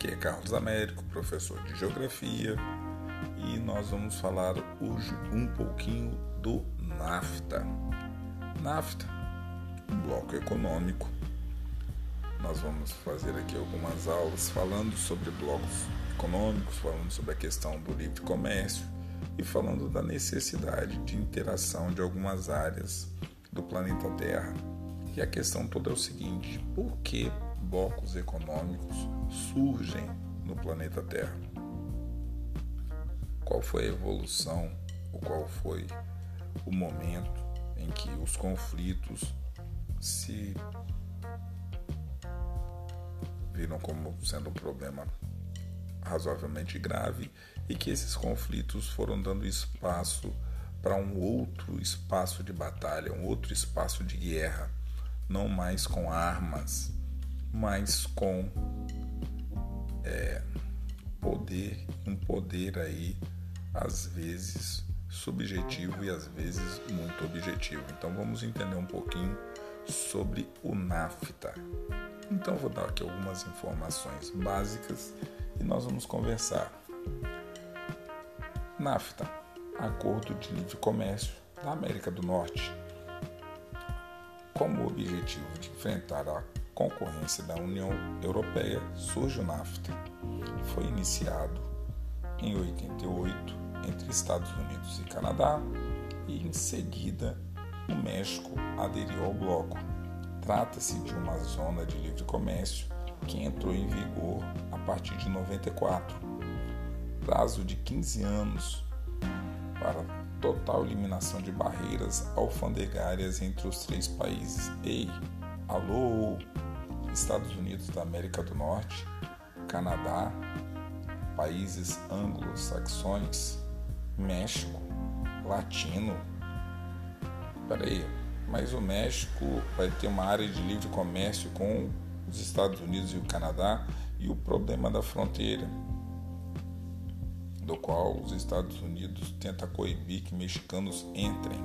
Aqui é Carlos Américo, professor de Geografia, e nós vamos falar hoje um pouquinho do NAFTA. NAFTA, um bloco econômico. Nós vamos fazer aqui algumas aulas falando sobre blocos econômicos, falando sobre a questão do livre comércio e falando da necessidade de interação de algumas áreas do planeta Terra. E a questão toda é o seguinte: por que blocos econômicos surgem no planeta Terra? Qual foi a evolução, ou qual foi o momento em que os conflitos se viram como sendo um problema razoavelmente grave e que esses conflitos foram dando espaço para um outro espaço de batalha, um outro espaço de guerra, não mais com armas, mas com é, poder, um poder aí às vezes subjetivo e às vezes muito objetivo. Então vamos entender um pouquinho sobre o NAFTA. Então vou dar aqui algumas informações básicas e nós vamos conversar. NAFTA, Acordo de Livre Comércio da América do Norte, como objetivo de enfrentar a concorrência da União Europeia, surge o NAFTA. Foi iniciado em 88 entre Estados Unidos e Canadá e em seguida o México aderiu ao bloco. Trata-se de uma zona de livre comércio que entrou em vigor a partir de 94, prazo de 15 anos para total eliminação de barreiras alfandegárias entre os três países. Ei, alô, Estados Unidos da América do Norte, Canadá, países anglo-saxões, México, latino. Peraí, mas o México vai ter uma área de livre comércio com os Estados Unidos e o Canadá e o problema da fronteira, do qual os Estados Unidos tenta coibir que mexicanos entrem.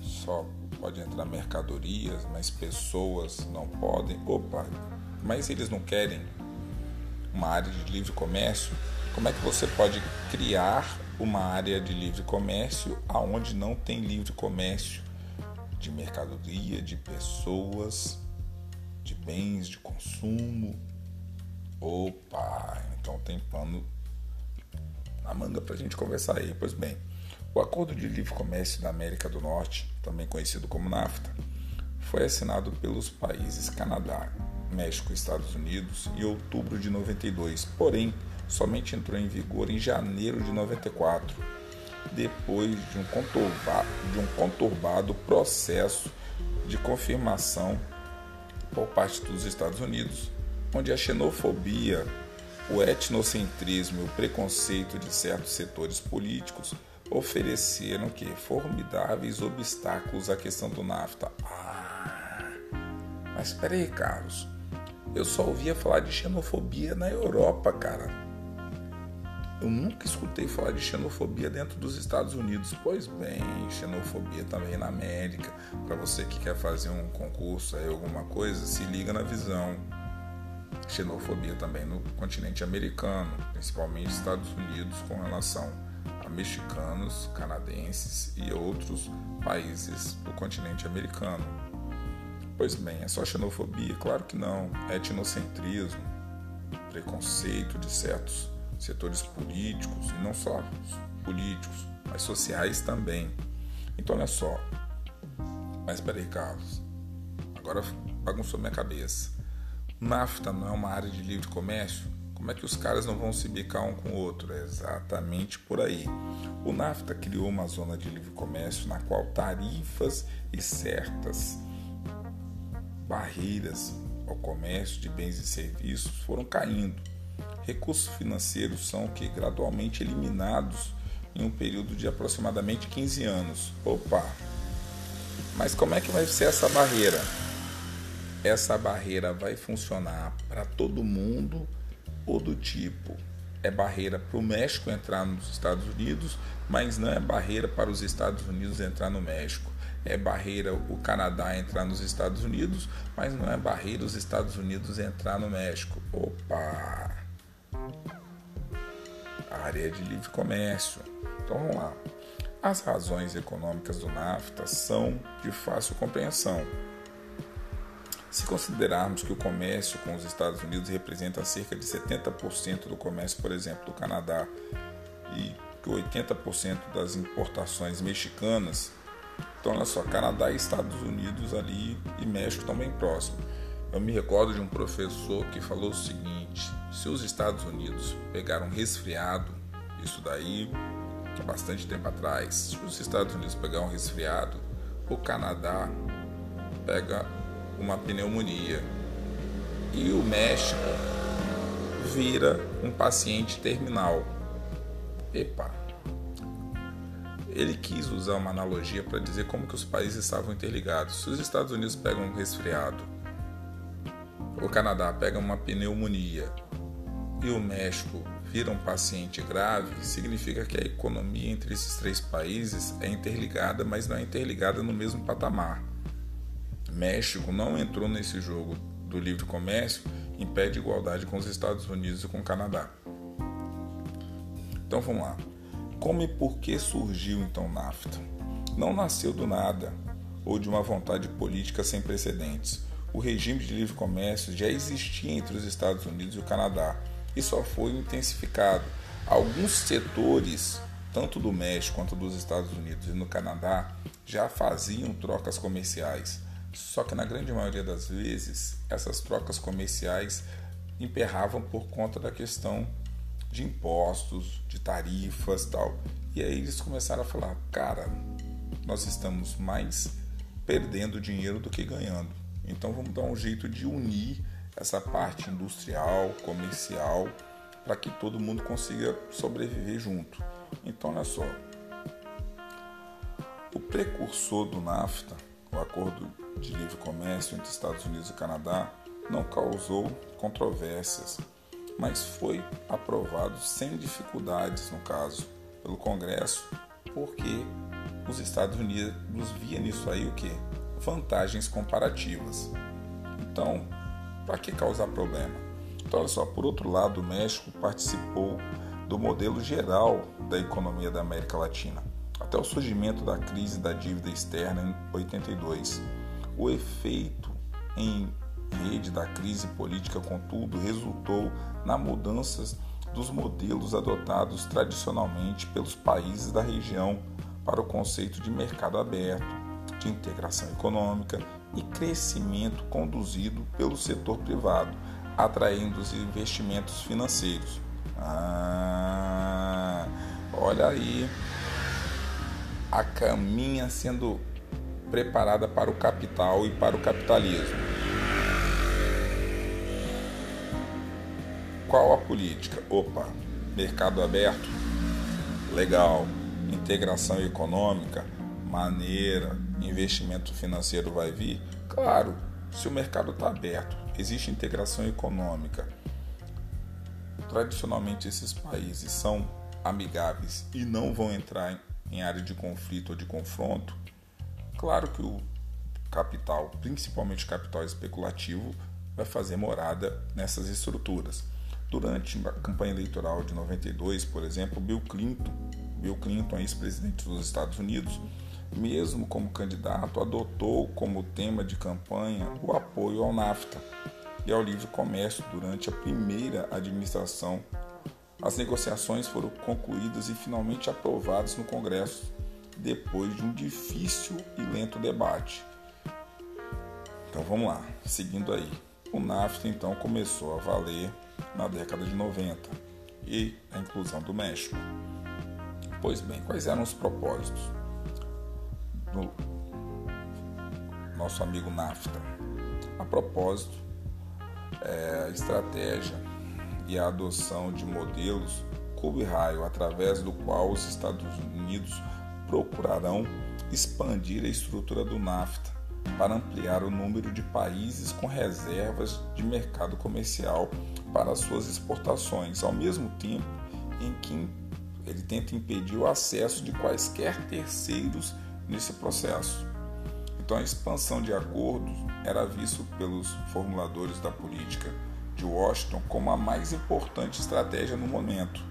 Só pode entrar mercadorias, mas pessoas não podem. Opa, mas eles não querem uma área de livre comércio. Como é que você pode criar uma área de livre comércio aonde não tem livre comércio de mercadoria, de pessoas, de bens de consumo? Opa, então tem pano na manga para a gente conversar aí. Pois bem, o Acordo de Livre Comércio da América do Norte, também conhecido como NAFTA, foi assinado pelos países Canadá, México e Estados Unidos em outubro de 92, porém somente entrou em vigor em janeiro de 94, depois de um conturbado, de um conturbado processo de confirmação por parte dos Estados Unidos, onde a xenofobia, o etnocentrismo e o preconceito de certos setores políticos ofereceram que formidáveis obstáculos à questão do NAFTA. Ah, mas espera aí, Carlos. Eu só ouvia falar de xenofobia na Europa, cara. Eu nunca escutei falar de xenofobia dentro dos Estados Unidos. Pois bem, xenofobia também na América. Para você que quer fazer um concurso aí, alguma coisa, se liga na visão. Xenofobia também no continente americano, principalmente Estados Unidos, com relação mexicanos, canadenses e outros países do continente americano. Pois bem, é só xenofobia? Claro que não. É etnocentrismo, preconceito de certos setores políticos, e não só políticos, mas sociais também. Então, olha só. Mas peraí, Carlos. Agora bagunçou minha cabeça. NAFTA não é uma área de livre comércio? Como é que os caras não vão se bicar um com o outro? É exatamente por aí. O NAFTA criou uma zona de livre comércio na qual tarifas e certas barreiras ao comércio de bens e serviços foram caindo. Recursos financeiros são que gradualmente eliminados em um período de aproximadamente 15 anos. Opa! Mas como é que vai ser essa barreira? Essa barreira vai funcionar para todo mundo ou do tipo é barreira para o México entrar nos Estados Unidos, mas não é barreira para os Estados Unidos entrar no México é barreira o Canadá entrar nos Estados Unidos, mas não é barreira os Estados Unidos entrar no México. Opa! área de livre comércio. Então vamos lá. As razões econômicas do NAFTA são de fácil compreensão. Se considerarmos que o comércio com os Estados Unidos representa cerca de 70% do comércio, por exemplo, do Canadá e que 80% das importações mexicanas, então olha só, Canadá e Estados Unidos ali e México estão bem próximos. Eu me recordo de um professor que falou o seguinte: se os Estados Unidos pegaram um resfriado, isso daí há bastante tempo atrás, se os Estados Unidos pegaram um resfriado, o Canadá pega uma pneumonia e o México vira um paciente terminal. Epa! Ele quis usar uma analogia para dizer como que os países estavam interligados. Se os Estados Unidos pegam um resfriado, o Canadá pega uma pneumonia e o México vira um paciente grave, significa que a economia entre esses três países é interligada, mas não é interligada no mesmo patamar. México não entrou nesse jogo do livre comércio em pé de igualdade com os Estados Unidos e com o Canadá. Então vamos lá. Como e por que surgiu então o NAFTA? Não nasceu do nada ou de uma vontade política sem precedentes. O regime de livre comércio já existia entre os Estados Unidos e o Canadá e só foi intensificado. Alguns setores, tanto do México quanto dos Estados Unidos e no Canadá, já faziam trocas comerciais. Só que na grande maioria das vezes, essas trocas comerciais emperravam por conta da questão de impostos, de tarifas tal. E aí eles começaram a falar: cara, nós estamos mais perdendo dinheiro do que ganhando. Então vamos dar um jeito de unir essa parte industrial, comercial, para que todo mundo consiga sobreviver junto. Então olha só. O precursor do NAFTA, o acordo de livre comércio entre Estados Unidos e Canadá, não causou controvérsias mas foi aprovado sem dificuldades, no caso, pelo Congresso, porque os Estados Unidos via nisso aí o que? Vantagens comparativas. Então, para que causar problema? Então, olha só, por outro lado, o México participou do modelo geral da economia da América Latina, até o surgimento da crise da dívida externa em 82. O efeito em rede da crise política, contudo, resultou na mudança dos modelos adotados tradicionalmente pelos países da região para o conceito de mercado aberto, de integração econômica e crescimento conduzido pelo setor privado, atraindo os investimentos financeiros. Ah, olha aí a caminha sendo preparada para o capital e para o capitalismo. Qual a política? Opa, mercado aberto? Legal. Integração econômica? Maneira. Investimento financeiro vai vir? Claro, se o mercado está aberto, existe integração econômica. Tradicionalmente, esses países são amigáveis e não vão entrar em área de conflito ou de confronto. Claro que o capital, principalmente capital especulativo, vai fazer morada nessas estruturas. Durante a campanha eleitoral de 92, por exemplo, Bill Clinton, Bill Clinton, ex-presidente dos Estados Unidos, mesmo como candidato, adotou como tema de campanha o apoio ao NAFTA e ao livre comércio durante a primeira administração. As negociações foram concluídas e finalmente aprovadas no Congresso, depois de um difícil e lento debate. Então vamos lá, seguindo aí. O NAFTA então começou a valer na década de 90 e a inclusão do México. Pois bem, quais eram os propósitos do nosso amigo NAFTA? A propósito, é, a estratégia e a adoção de modelos cubo e raio, através do qual os Estados Unidos procurarão expandir a estrutura do NAFTA para ampliar o número de países com reservas de mercado comercial para suas exportações, ao mesmo tempo em que ele tenta impedir o acesso de quaisquer terceiros nesse processo. Então, a expansão de acordos era visto pelos formuladores da política de Washington como a mais importante estratégia no momento,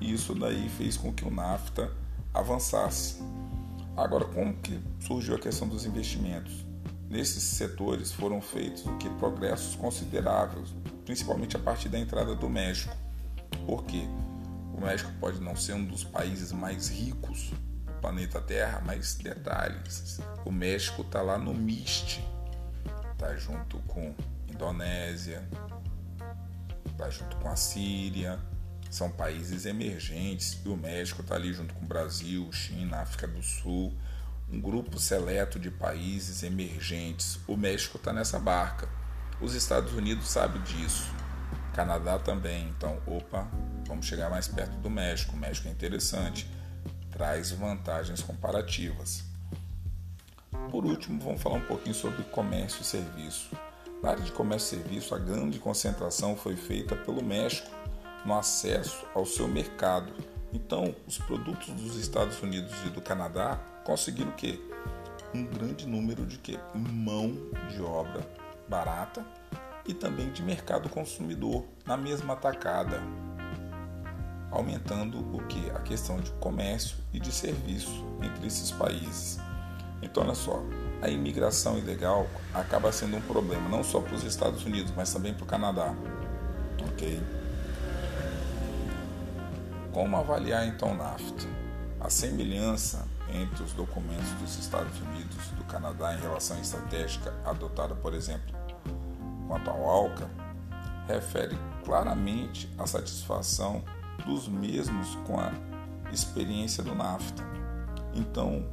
e isso daí fez com que o NAFTA avançasse. Agora, como que surgiu a questão dos investimentos? Nesses setores foram feitos o que progressos consideráveis, principalmente a partir da entrada do México. Por quê? O México pode não ser um dos países mais ricos do planeta Terra, mas detalhes, o México está lá no MIST, está junto com Indonésia, está junto com a Síria, são países emergentes e o México está ali junto com o Brasil, China, África do Sul, um grupo seleto de países emergentes. O México está nessa barca. Os Estados Unidos sabem disso. Canadá também. Então, opa, vamos chegar mais perto do México. O México é interessante, traz vantagens comparativas. Por último, vamos falar um pouquinho sobre comércio e serviço. Na área de comércio e serviço, a grande concentração foi feita pelo México no acesso ao seu mercado. Então, os produtos dos Estados Unidos e do Canadá conseguiram o quê? Um grande número de quê? Mão de obra barata e também de mercado consumidor na mesma tacada, aumentando o que? A questão de comércio e de serviço entre esses países. Então, olha só, a imigração ilegal acaba sendo um problema não só para os Estados Unidos, mas também para o Canadá. Ok? Como avaliar então o NAFTA? A semelhança entre os documentos dos Estados Unidos e do Canadá em relação à estratégica adotada, por exemplo, quanto ao ALCA, refere claramente a satisfação dos mesmos com a experiência do NAFTA. Então,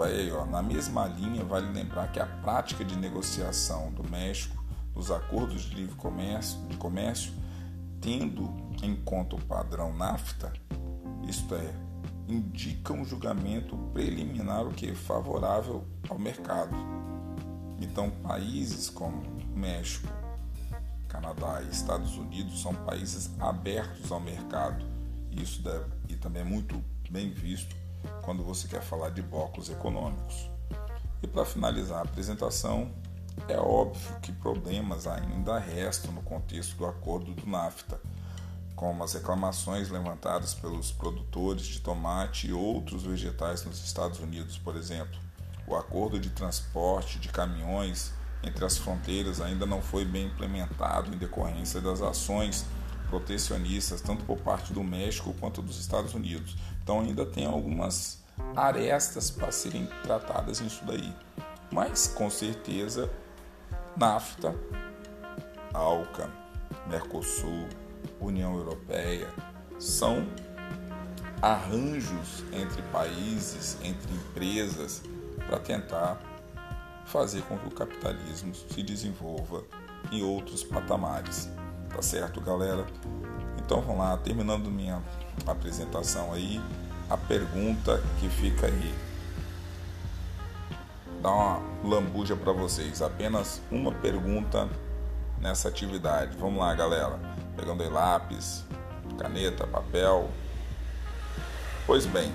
aí, ó, na mesma linha, vale lembrar que a prática de negociação do México nos acordos de livre comércio, de comércio tendo em conta o padrão NAFTA, isto é, indica um julgamento preliminar o que é favorável ao mercado. Então, países como México, Canadá e Estados Unidos são países abertos ao mercado. Isso deve, e também é muito bem visto quando você quer falar de blocos econômicos. E para finalizar a apresentação, é óbvio que problemas ainda restam no contexto do acordo do NAFTA, como as reclamações levantadas pelos produtores de tomate e outros vegetais nos Estados Unidos, por exemplo. O acordo de transporte de caminhões entre as fronteiras ainda não foi bem implementado em decorrência das ações protecionistas, tanto por parte do México quanto dos Estados Unidos. Então ainda tem algumas arestas para serem tratadas nisso daí. Mas com certeza NAFTA, ALCA, Mercosul, União Europeia são arranjos entre países, entre empresas para tentar fazer com que o capitalismo se desenvolva em outros patamares. Tá certo, galera? Então vamos lá, terminando minha apresentação aí, a pergunta que fica aí. Dá uma lambuja para vocês, apenas uma pergunta nessa atividade. Vamos lá, galera. Pegando aí lápis, caneta, papel. Pois bem,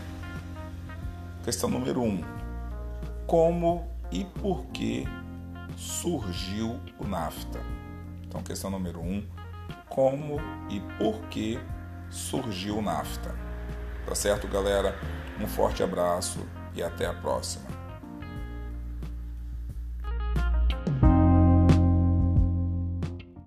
questão número 1. Um, como e por que surgiu o NAFTA? Então, questão número 1. Um, como e por que surgiu o NAFTA? Tá certo, galera? Um forte abraço e até a próxima.